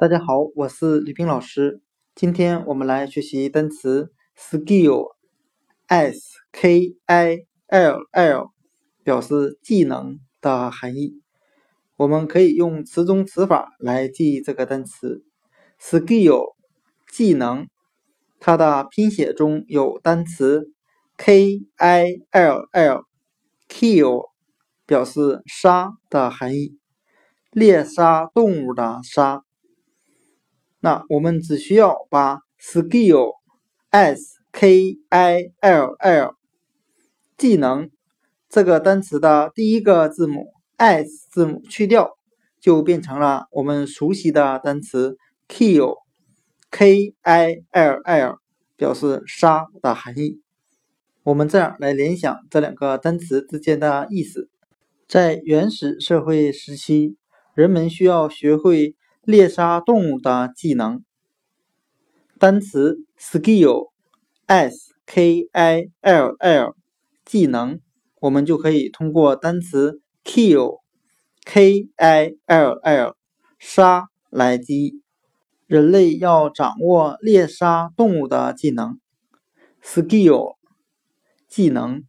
大家好，我是李冰老师。今天我们来学习单词 skill，s k i l l，表示技能的含义。我们可以用词中词法来记忆这个单词 skill，技能。它的拼写中有单词 k i l l，kill，表示杀的含义，猎杀动物的杀。那我们只需要把 skill s k i l l 技能这个单词的第一个字母 s 字母去掉，就变成了我们熟悉的单词 kill k i l l 表示杀的含义。我们这样来联想这两个单词之间的意思：在原始社会时期，人们需要学会。猎杀动物的技能，单词 skill s k i l l 技能，我们就可以通过单词 kill k i l l 杀来记。人类要掌握猎杀动物的技能，skill 技能。